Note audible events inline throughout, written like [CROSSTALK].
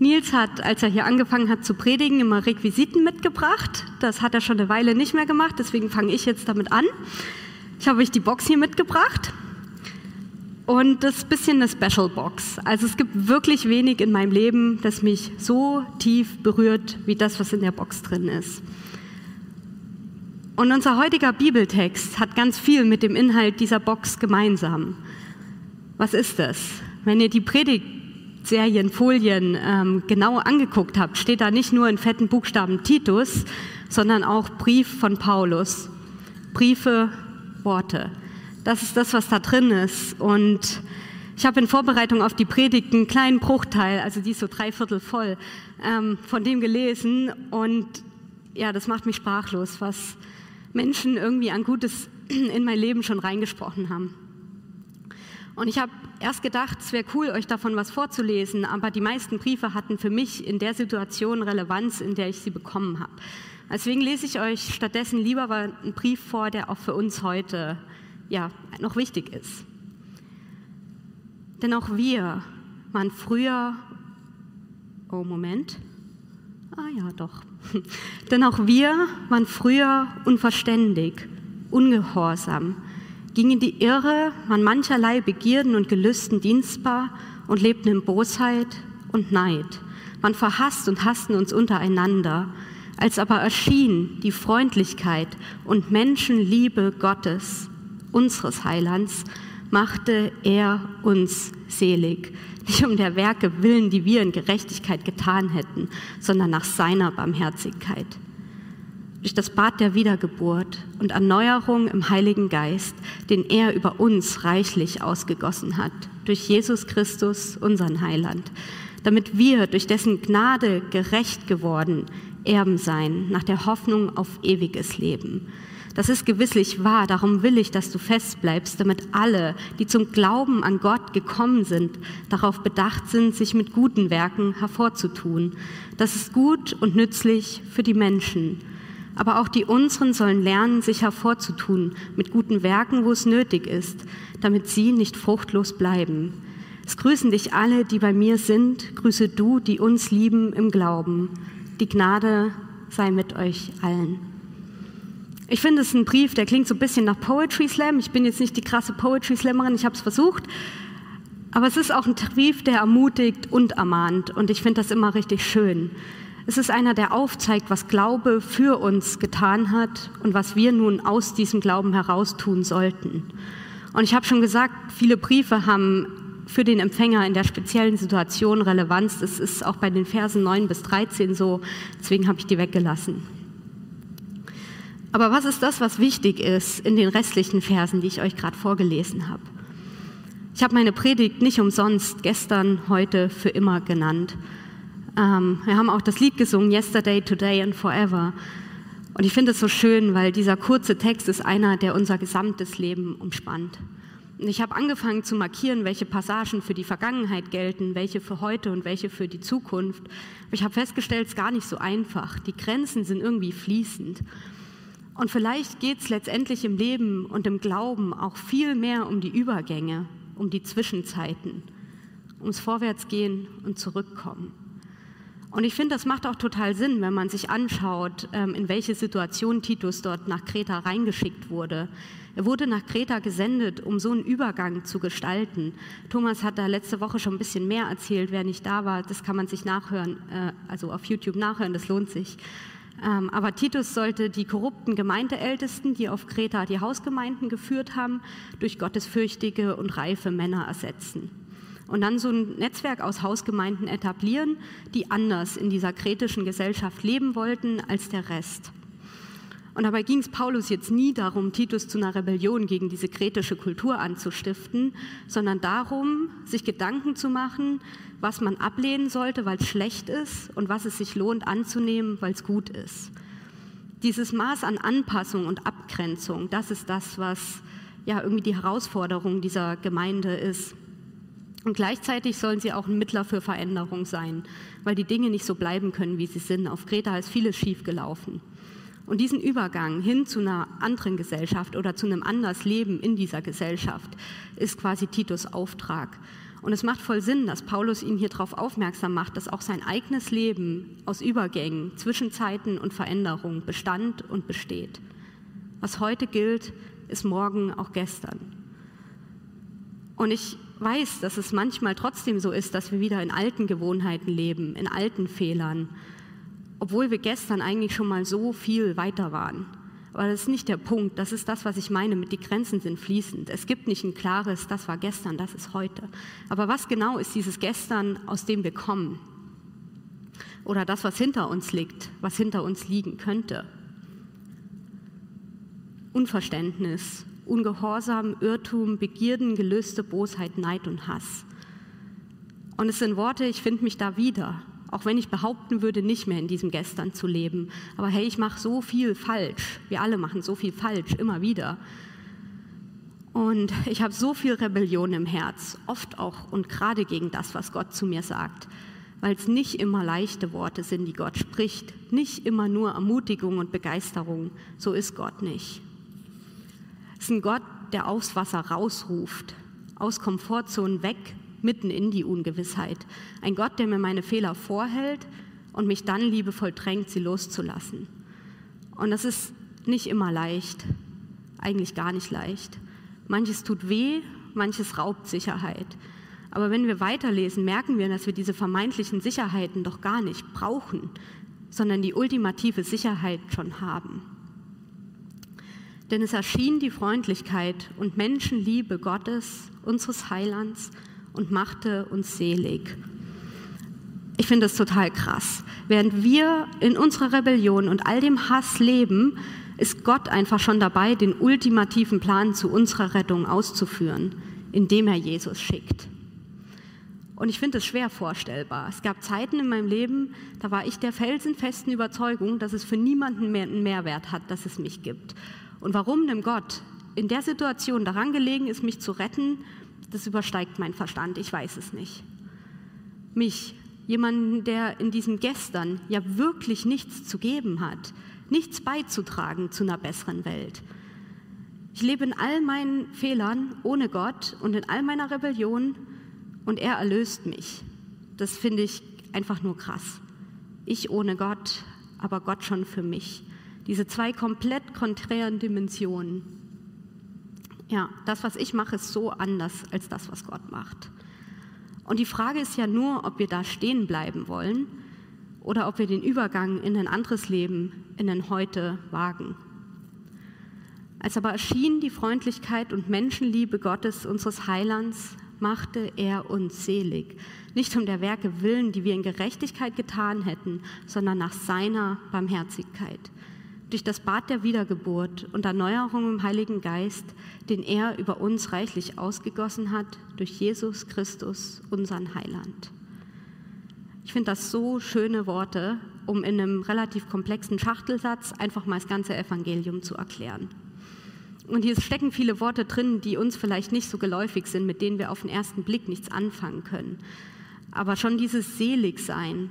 Nils hat, als er hier angefangen hat zu predigen, immer Requisiten mitgebracht. Das hat er schon eine Weile nicht mehr gemacht, deswegen fange ich jetzt damit an. Ich habe euch die Box hier mitgebracht. Und das ist ein bisschen eine Special Box. Also es gibt wirklich wenig in meinem Leben, das mich so tief berührt, wie das, was in der Box drin ist. Und unser heutiger Bibeltext hat ganz viel mit dem Inhalt dieser Box gemeinsam. Was ist das? Wenn ihr die Predigt Serienfolien ähm, genau angeguckt habt, steht da nicht nur in fetten Buchstaben Titus, sondern auch Brief von Paulus. Briefe, Worte. Das ist das, was da drin ist. Und ich habe in Vorbereitung auf die Predigt einen kleinen Bruchteil, also die ist so dreiviertel voll, ähm, von dem gelesen. Und ja, das macht mich sprachlos, was Menschen irgendwie an Gutes in mein Leben schon reingesprochen haben. Und ich habe erst gedacht, es wäre cool, euch davon was vorzulesen, aber die meisten Briefe hatten für mich in der Situation Relevanz, in der ich sie bekommen habe. Deswegen lese ich euch stattdessen lieber einen Brief vor, der auch für uns heute ja, noch wichtig ist. Denn auch wir waren früher, oh Moment, ah ja doch, [LAUGHS] denn auch wir waren früher unverständig, ungehorsam, ging in die Irre, waren mancherlei Begierden und Gelüsten dienstbar und lebten in Bosheit und Neid, waren verhasst und hassten uns untereinander. Als aber erschien die Freundlichkeit und Menschenliebe Gottes, unseres Heilands, machte er uns selig, nicht um der Werke willen, die wir in Gerechtigkeit getan hätten, sondern nach seiner Barmherzigkeit durch das Bad der Wiedergeburt und Erneuerung im Heiligen Geist, den er über uns reichlich ausgegossen hat, durch Jesus Christus, unseren Heiland, damit wir durch dessen Gnade gerecht geworden Erben sein, nach der Hoffnung auf ewiges Leben. Das ist gewisslich wahr, darum will ich, dass du festbleibst, damit alle, die zum Glauben an Gott gekommen sind, darauf bedacht sind, sich mit guten Werken hervorzutun. Das ist gut und nützlich für die Menschen aber auch die unseren sollen lernen, sich hervorzutun mit guten Werken, wo es nötig ist, damit sie nicht fruchtlos bleiben. Es grüßen dich alle, die bei mir sind, grüße du, die uns lieben im Glauben. Die Gnade sei mit euch allen. Ich finde es ein Brief, der klingt so ein bisschen nach Poetry Slam. Ich bin jetzt nicht die krasse Poetry Slammerin, ich habe es versucht. Aber es ist auch ein Brief, der ermutigt und ermahnt. Und ich finde das immer richtig schön. Es ist einer, der aufzeigt, was Glaube für uns getan hat und was wir nun aus diesem Glauben heraus tun sollten. Und ich habe schon gesagt, viele Briefe haben für den Empfänger in der speziellen Situation Relevanz. Das ist auch bei den Versen 9 bis 13 so. Deswegen habe ich die weggelassen. Aber was ist das, was wichtig ist in den restlichen Versen, die ich euch gerade vorgelesen habe? Ich habe meine Predigt nicht umsonst gestern, heute, für immer genannt. Ähm, wir haben auch das Lied gesungen, Yesterday, Today and Forever. Und ich finde es so schön, weil dieser kurze Text ist einer, der unser gesamtes Leben umspannt. Und ich habe angefangen zu markieren, welche Passagen für die Vergangenheit gelten, welche für heute und welche für die Zukunft. Aber ich habe festgestellt, es ist gar nicht so einfach. Die Grenzen sind irgendwie fließend. Und vielleicht geht es letztendlich im Leben und im Glauben auch viel mehr um die Übergänge, um die Zwischenzeiten, ums Vorwärtsgehen und Zurückkommen. Und ich finde, das macht auch total Sinn, wenn man sich anschaut, ähm, in welche Situation Titus dort nach Kreta reingeschickt wurde. Er wurde nach Kreta gesendet, um so einen Übergang zu gestalten. Thomas hat da letzte Woche schon ein bisschen mehr erzählt, wer nicht da war. Das kann man sich nachhören, äh, also auf YouTube nachhören, das lohnt sich. Ähm, aber Titus sollte die korrupten Gemeindeältesten, die auf Kreta die Hausgemeinden geführt haben, durch gottesfürchtige und reife Männer ersetzen und dann so ein Netzwerk aus Hausgemeinden etablieren, die anders in dieser kretischen Gesellschaft leben wollten als der Rest. Und dabei ging es Paulus jetzt nie darum, Titus zu einer Rebellion gegen diese kretische Kultur anzustiften, sondern darum, sich Gedanken zu machen, was man ablehnen sollte, weil es schlecht ist und was es sich lohnt anzunehmen, weil es gut ist. Dieses Maß an Anpassung und Abgrenzung, das ist das, was ja irgendwie die Herausforderung dieser Gemeinde ist. Und gleichzeitig sollen sie auch ein Mittler für Veränderung sein, weil die Dinge nicht so bleiben können, wie sie sind. Auf Kreta ist vieles schiefgelaufen. Und diesen Übergang hin zu einer anderen Gesellschaft oder zu einem anders Leben in dieser Gesellschaft ist quasi Titus Auftrag. Und es macht voll Sinn, dass Paulus ihn hier darauf aufmerksam macht, dass auch sein eigenes Leben aus Übergängen, Zwischenzeiten und Veränderungen bestand und besteht. Was heute gilt, ist morgen auch gestern. Und ich weiß, dass es manchmal trotzdem so ist, dass wir wieder in alten Gewohnheiten leben, in alten Fehlern, obwohl wir gestern eigentlich schon mal so viel weiter waren. Aber das ist nicht der Punkt. Das ist das, was ich meine mit die Grenzen sind fließend. Es gibt nicht ein klares, das war gestern, das ist heute. Aber was genau ist dieses Gestern, aus dem wir kommen? Oder das, was hinter uns liegt, was hinter uns liegen könnte? Unverständnis, Ungehorsam, Irrtum, Begierden, Gelüste, Bosheit, Neid und Hass. Und es sind Worte, ich finde mich da wieder. Auch wenn ich behaupten würde, nicht mehr in diesem Gestern zu leben. Aber hey, ich mache so viel falsch. Wir alle machen so viel falsch, immer wieder. Und ich habe so viel Rebellion im Herz, oft auch und gerade gegen das, was Gott zu mir sagt, weil es nicht immer leichte Worte sind, die Gott spricht, nicht immer nur Ermutigung und Begeisterung. So ist Gott nicht. Es ist ein Gott, der aufs Wasser rausruft, aus Komfortzonen weg, mitten in die Ungewissheit. Ein Gott, der mir meine Fehler vorhält und mich dann liebevoll drängt, sie loszulassen. Und das ist nicht immer leicht, eigentlich gar nicht leicht. Manches tut weh, manches raubt Sicherheit. Aber wenn wir weiterlesen, merken wir, dass wir diese vermeintlichen Sicherheiten doch gar nicht brauchen, sondern die ultimative Sicherheit schon haben. Denn es erschien die Freundlichkeit und Menschenliebe Gottes, unseres Heilands, und machte uns selig. Ich finde das total krass. Während wir in unserer Rebellion und all dem Hass leben, ist Gott einfach schon dabei, den ultimativen Plan zu unserer Rettung auszuführen, indem er Jesus schickt. Und ich finde es schwer vorstellbar. Es gab Zeiten in meinem Leben, da war ich der felsenfesten Überzeugung, dass es für niemanden mehr einen Mehrwert hat, dass es mich gibt. Und warum dem Gott in der Situation daran gelegen ist, mich zu retten das übersteigt meinen Verstand, ich weiß es nicht. Mich, jemanden, der in diesem Gestern ja wirklich nichts zu geben hat, nichts beizutragen zu einer besseren Welt. Ich lebe in all meinen Fehlern ohne Gott und in all meiner Rebellion und er erlöst mich. Das finde ich einfach nur krass. Ich ohne Gott, aber Gott schon für mich. Diese zwei komplett konträren Dimensionen. Ja, das, was ich mache, ist so anders als das, was Gott macht. Und die Frage ist ja nur, ob wir da stehen bleiben wollen oder ob wir den Übergang in ein anderes Leben, in ein Heute wagen. Als aber erschien die Freundlichkeit und Menschenliebe Gottes, unseres Heilands, machte er uns selig. Nicht um der Werke willen, die wir in Gerechtigkeit getan hätten, sondern nach seiner Barmherzigkeit durch das Bad der Wiedergeburt und Erneuerung im Heiligen Geist, den er über uns reichlich ausgegossen hat, durch Jesus Christus, unseren Heiland. Ich finde das so schöne Worte, um in einem relativ komplexen Schachtelsatz einfach mal das ganze Evangelium zu erklären. Und hier stecken viele Worte drin, die uns vielleicht nicht so geläufig sind, mit denen wir auf den ersten Blick nichts anfangen können. Aber schon dieses Seligsein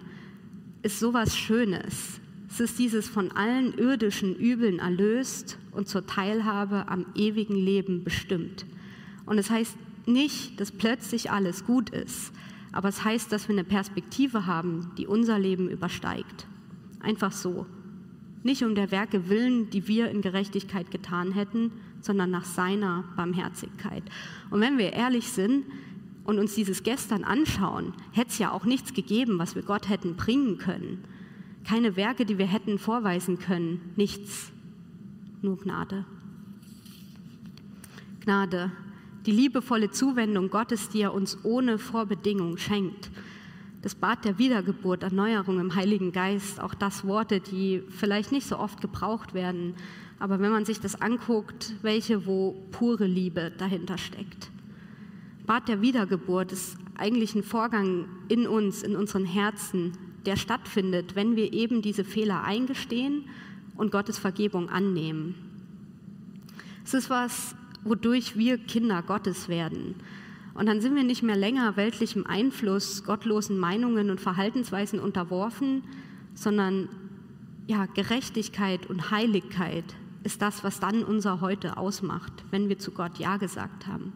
ist sowas Schönes. Es ist dieses von allen irdischen Übeln erlöst und zur Teilhabe am ewigen Leben bestimmt. Und es heißt nicht, dass plötzlich alles gut ist, aber es heißt, dass wir eine Perspektive haben, die unser Leben übersteigt. Einfach so. Nicht um der Werke willen, die wir in Gerechtigkeit getan hätten, sondern nach seiner Barmherzigkeit. Und wenn wir ehrlich sind und uns dieses Gestern anschauen, hätte es ja auch nichts gegeben, was wir Gott hätten bringen können keine Werke, die wir hätten vorweisen können, nichts, nur Gnade. Gnade, die liebevolle Zuwendung Gottes, die er uns ohne Vorbedingung schenkt. Das Bad der Wiedergeburt, Erneuerung im Heiligen Geist, auch das Worte, die vielleicht nicht so oft gebraucht werden, aber wenn man sich das anguckt, welche, wo pure Liebe dahinter steckt. Bad der Wiedergeburt ist eigentlich ein Vorgang in uns, in unseren Herzen, der stattfindet, wenn wir eben diese Fehler eingestehen und Gottes Vergebung annehmen. Es ist was, wodurch wir Kinder Gottes werden. Und dann sind wir nicht mehr länger weltlichem Einfluss, gottlosen Meinungen und Verhaltensweisen unterworfen, sondern ja, Gerechtigkeit und Heiligkeit ist das, was dann unser Heute ausmacht, wenn wir zu Gott Ja gesagt haben.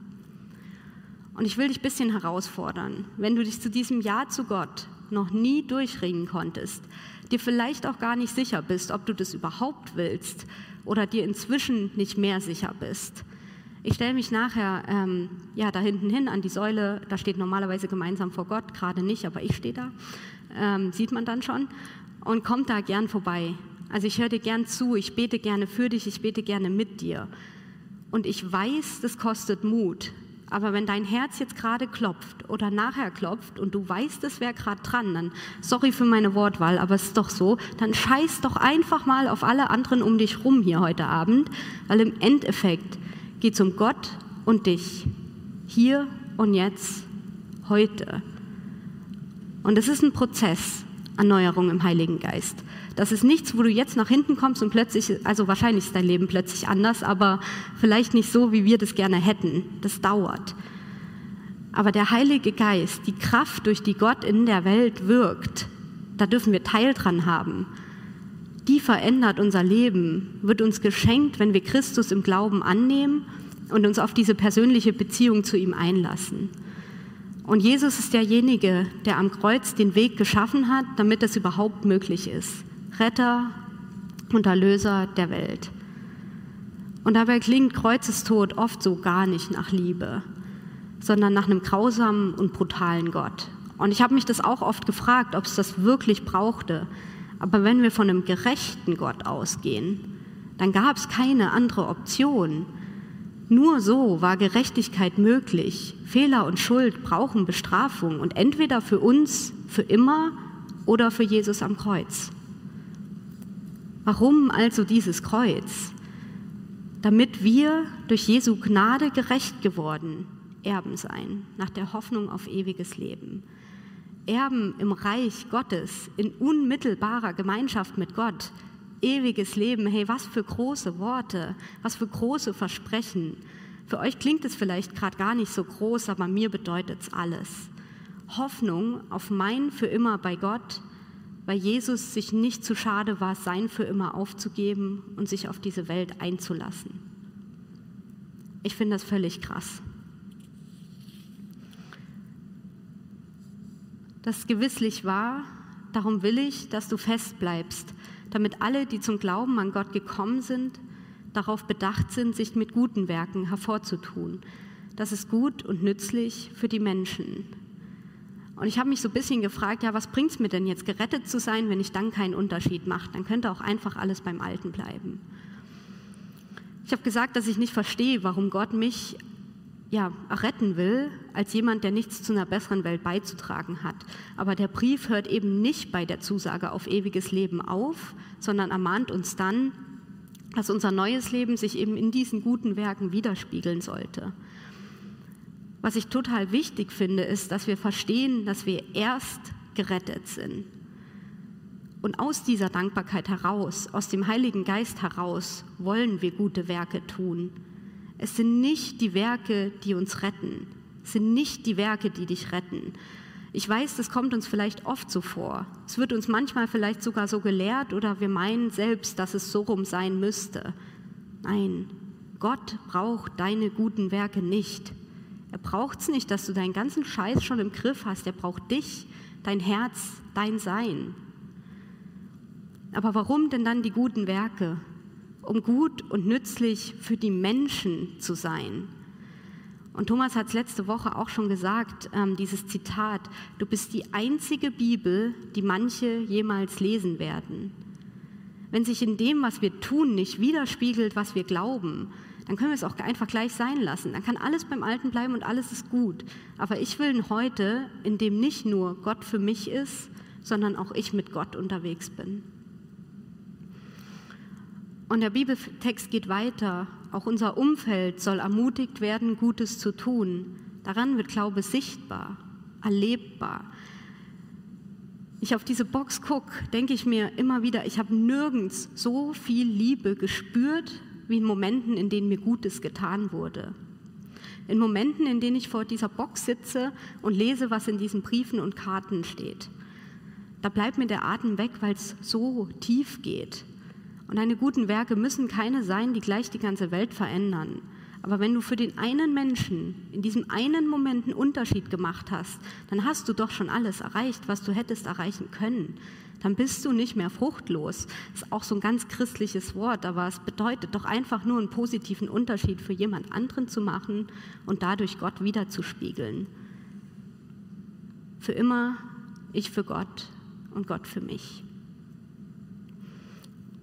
Und ich will dich ein bisschen herausfordern, wenn du dich zu diesem Ja zu Gott noch nie durchringen konntest, dir vielleicht auch gar nicht sicher bist, ob du das überhaupt willst oder dir inzwischen nicht mehr sicher bist. Ich stelle mich nachher ähm, ja, da hinten hin an die Säule, da steht normalerweise gemeinsam vor Gott, gerade nicht, aber ich stehe da, ähm, sieht man dann schon, und kommt da gern vorbei. Also ich höre dir gern zu, ich bete gerne für dich, ich bete gerne mit dir. Und ich weiß, das kostet Mut. Aber wenn dein Herz jetzt gerade klopft oder nachher klopft und du weißt, es wäre gerade dran, dann, sorry für meine Wortwahl, aber es ist doch so, dann scheiß doch einfach mal auf alle anderen um dich rum hier heute Abend, weil im Endeffekt geht es um Gott und dich. Hier und jetzt, heute. Und es ist ein Prozess, Erneuerung im Heiligen Geist. Das ist nichts, wo du jetzt nach hinten kommst und plötzlich, also wahrscheinlich ist dein Leben plötzlich anders, aber vielleicht nicht so, wie wir das gerne hätten. Das dauert. Aber der Heilige Geist, die Kraft, durch die Gott in der Welt wirkt, da dürfen wir Teil dran haben. Die verändert unser Leben, wird uns geschenkt, wenn wir Christus im Glauben annehmen und uns auf diese persönliche Beziehung zu ihm einlassen. Und Jesus ist derjenige, der am Kreuz den Weg geschaffen hat, damit es überhaupt möglich ist. Retter und Erlöser der Welt. Und dabei klingt Kreuzestod oft so gar nicht nach Liebe, sondern nach einem grausamen und brutalen Gott. Und ich habe mich das auch oft gefragt, ob es das wirklich brauchte. Aber wenn wir von einem gerechten Gott ausgehen, dann gab es keine andere Option. Nur so war Gerechtigkeit möglich. Fehler und Schuld brauchen Bestrafung und entweder für uns für immer oder für Jesus am Kreuz. Warum also dieses Kreuz? Damit wir durch Jesu Gnade gerecht geworden Erben sein, nach der Hoffnung auf ewiges Leben. Erben im Reich Gottes, in unmittelbarer Gemeinschaft mit Gott, ewiges Leben. Hey, was für große Worte, was für große Versprechen. Für euch klingt es vielleicht gerade gar nicht so groß, aber mir bedeutet es alles. Hoffnung auf mein für immer bei Gott, weil Jesus sich nicht zu schade war, sein für immer aufzugeben und sich auf diese Welt einzulassen. Ich finde das völlig krass. Das ist gewisslich wahr, darum will ich, dass du fest bleibst, damit alle, die zum Glauben an Gott gekommen sind, darauf bedacht sind, sich mit guten Werken hervorzutun. Das ist gut und nützlich für die Menschen, und ich habe mich so ein bisschen gefragt, ja, was bringt es mir denn jetzt, gerettet zu sein, wenn ich dann keinen Unterschied mache? Dann könnte auch einfach alles beim Alten bleiben. Ich habe gesagt, dass ich nicht verstehe, warum Gott mich ja, retten will, als jemand, der nichts zu einer besseren Welt beizutragen hat. Aber der Brief hört eben nicht bei der Zusage auf ewiges Leben auf, sondern ermahnt uns dann, dass unser neues Leben sich eben in diesen guten Werken widerspiegeln sollte. Was ich total wichtig finde, ist, dass wir verstehen, dass wir erst gerettet sind. Und aus dieser Dankbarkeit heraus, aus dem Heiligen Geist heraus, wollen wir gute Werke tun. Es sind nicht die Werke, die uns retten. Es sind nicht die Werke, die dich retten. Ich weiß, das kommt uns vielleicht oft so vor. Es wird uns manchmal vielleicht sogar so gelehrt oder wir meinen selbst, dass es so rum sein müsste. Nein, Gott braucht deine guten Werke nicht. Er braucht es nicht, dass du deinen ganzen Scheiß schon im Griff hast. Er braucht dich, dein Herz, dein Sein. Aber warum denn dann die guten Werke? Um gut und nützlich für die Menschen zu sein. Und Thomas hat es letzte Woche auch schon gesagt, ähm, dieses Zitat, du bist die einzige Bibel, die manche jemals lesen werden. Wenn sich in dem, was wir tun, nicht widerspiegelt, was wir glauben, dann können wir es auch einfach gleich sein lassen. Dann kann alles beim Alten bleiben und alles ist gut. Aber ich will ein Heute, in dem nicht nur Gott für mich ist, sondern auch ich mit Gott unterwegs bin. Und der Bibeltext geht weiter. Auch unser Umfeld soll ermutigt werden, Gutes zu tun. Daran wird Glaube sichtbar, erlebbar. Ich auf diese Box gucke, denke ich mir immer wieder, ich habe nirgends so viel Liebe gespürt wie in Momenten, in denen mir Gutes getan wurde. In Momenten, in denen ich vor dieser Box sitze und lese, was in diesen Briefen und Karten steht. Da bleibt mir der Atem weg, weil es so tief geht. Und deine guten Werke müssen keine sein, die gleich die ganze Welt verändern. Aber wenn du für den einen Menschen in diesem einen Moment einen Unterschied gemacht hast, dann hast du doch schon alles erreicht, was du hättest erreichen können. Dann bist du nicht mehr fruchtlos. Das ist auch so ein ganz christliches Wort, aber es bedeutet doch einfach nur einen positiven Unterschied für jemand anderen zu machen und dadurch Gott wiederzuspiegeln. Für immer ich für Gott und Gott für mich.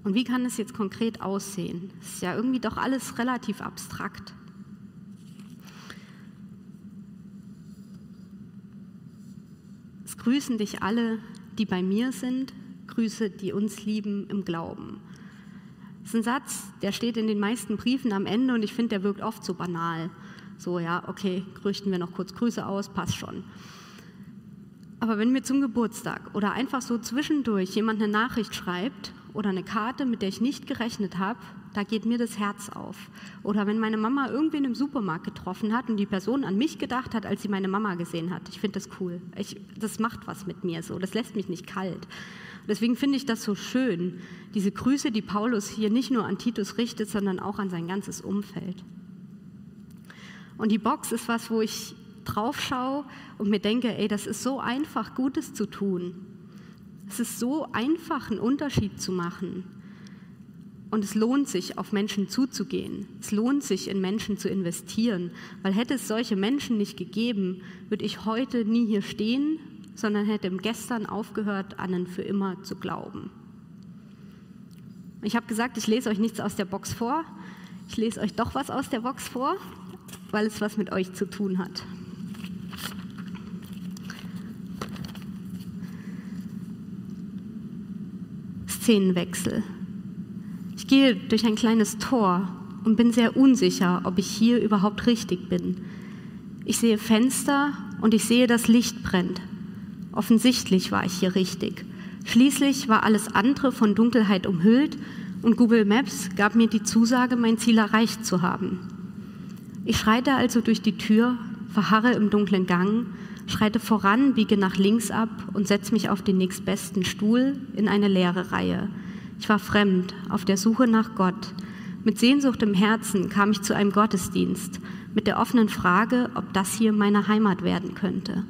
Und wie kann es jetzt konkret aussehen? Es ist ja irgendwie doch alles relativ abstrakt. Es grüßen dich alle, die bei mir sind, Grüße, die uns lieben im Glauben. Das ist ein Satz, der steht in den meisten Briefen am Ende und ich finde, der wirkt oft so banal. So, ja, okay, richten wir noch kurz Grüße aus, passt schon. Aber wenn mir zum Geburtstag oder einfach so zwischendurch jemand eine Nachricht schreibt oder eine Karte, mit der ich nicht gerechnet habe, da geht mir das Herz auf. Oder wenn meine Mama irgendwen im Supermarkt getroffen hat und die Person an mich gedacht hat, als sie meine Mama gesehen hat. Ich finde das cool. Ich, das macht was mit mir so. Das lässt mich nicht kalt. Deswegen finde ich das so schön, diese Grüße, die Paulus hier nicht nur an Titus richtet, sondern auch an sein ganzes Umfeld. Und die Box ist was, wo ich drauf schaue und mir denke, ey, das ist so einfach, Gutes zu tun. Es ist so einfach, einen Unterschied zu machen. Und es lohnt sich, auf Menschen zuzugehen. Es lohnt sich, in Menschen zu investieren. Weil hätte es solche Menschen nicht gegeben, würde ich heute nie hier stehen, sondern hätte gestern aufgehört, an einen für immer zu glauben. Ich habe gesagt, ich lese euch nichts aus der Box vor. Ich lese euch doch was aus der Box vor, weil es was mit euch zu tun hat. Szenenwechsel. Ich gehe durch ein kleines Tor und bin sehr unsicher, ob ich hier überhaupt richtig bin. Ich sehe Fenster und ich sehe, dass Licht brennt. Offensichtlich war ich hier richtig. Schließlich war alles andere von Dunkelheit umhüllt und Google Maps gab mir die Zusage, mein Ziel erreicht zu haben. Ich schreite also durch die Tür, verharre im dunklen Gang schreite voran, biege nach links ab und setze mich auf den nächstbesten Stuhl in eine leere Reihe. Ich war fremd, auf der Suche nach Gott. Mit Sehnsucht im Herzen kam ich zu einem Gottesdienst, mit der offenen Frage, ob das hier meine Heimat werden könnte.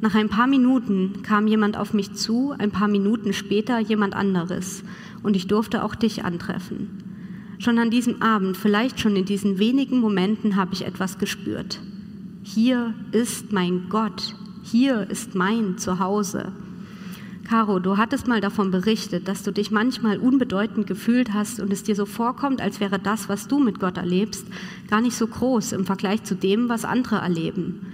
Nach ein paar Minuten kam jemand auf mich zu, ein paar Minuten später jemand anderes, und ich durfte auch dich antreffen. Schon an diesem Abend, vielleicht schon in diesen wenigen Momenten, habe ich etwas gespürt. Hier ist mein Gott, hier ist mein Zuhause. Caro, du hattest mal davon berichtet, dass du dich manchmal unbedeutend gefühlt hast und es dir so vorkommt, als wäre das, was du mit Gott erlebst, gar nicht so groß im Vergleich zu dem, was andere erleben.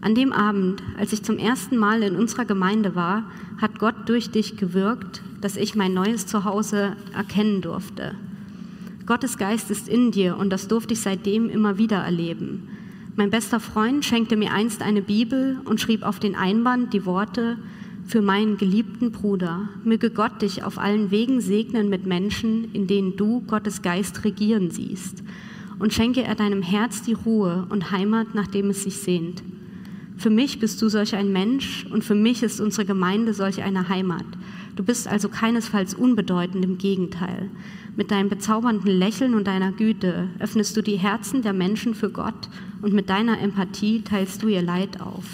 An dem Abend, als ich zum ersten Mal in unserer Gemeinde war, hat Gott durch dich gewirkt, dass ich mein neues Zuhause erkennen durfte. Gottes Geist ist in dir und das durfte ich seitdem immer wieder erleben. Mein bester Freund schenkte mir einst eine Bibel und schrieb auf den Einband die Worte für meinen geliebten Bruder. Möge Gott dich auf allen Wegen segnen mit Menschen, in denen du Gottes Geist regieren siehst. Und schenke er deinem Herz die Ruhe und Heimat, nachdem es sich sehnt. Für mich bist du solch ein Mensch und für mich ist unsere Gemeinde solch eine Heimat. Du bist also keinesfalls unbedeutend, im Gegenteil. Mit deinem bezaubernden Lächeln und deiner Güte öffnest du die Herzen der Menschen für Gott und mit deiner Empathie teilst du ihr Leid auf.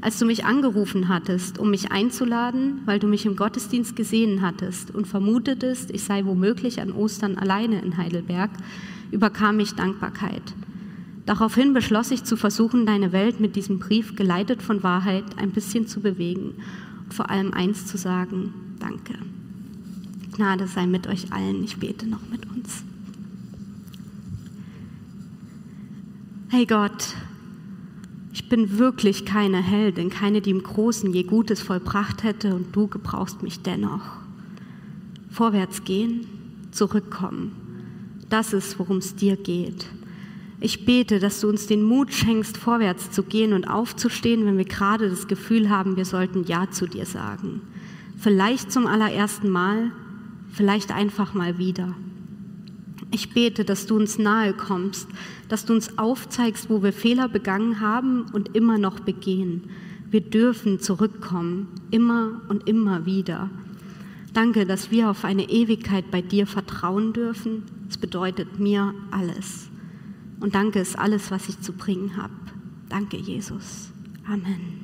Als du mich angerufen hattest, um mich einzuladen, weil du mich im Gottesdienst gesehen hattest und vermutetest, ich sei womöglich an Ostern alleine in Heidelberg, überkam mich Dankbarkeit. Daraufhin beschloss ich zu versuchen, deine Welt mit diesem Brief, geleitet von Wahrheit, ein bisschen zu bewegen vor allem eins zu sagen, danke. Gnade sei mit euch allen. Ich bete noch mit uns. Hey Gott, ich bin wirklich keine Heldin, keine, die im Großen je Gutes vollbracht hätte und du gebrauchst mich dennoch. Vorwärts gehen, zurückkommen. Das ist, worum es dir geht. Ich bete, dass du uns den Mut schenkst, vorwärts zu gehen und aufzustehen, wenn wir gerade das Gefühl haben, wir sollten Ja zu dir sagen. Vielleicht zum allerersten Mal, vielleicht einfach mal wieder. Ich bete, dass du uns nahe kommst, dass du uns aufzeigst, wo wir Fehler begangen haben und immer noch begehen. Wir dürfen zurückkommen, immer und immer wieder. Danke, dass wir auf eine Ewigkeit bei dir vertrauen dürfen. Es bedeutet mir alles. Und danke ist alles, was ich zu bringen habe. Danke, Jesus. Amen.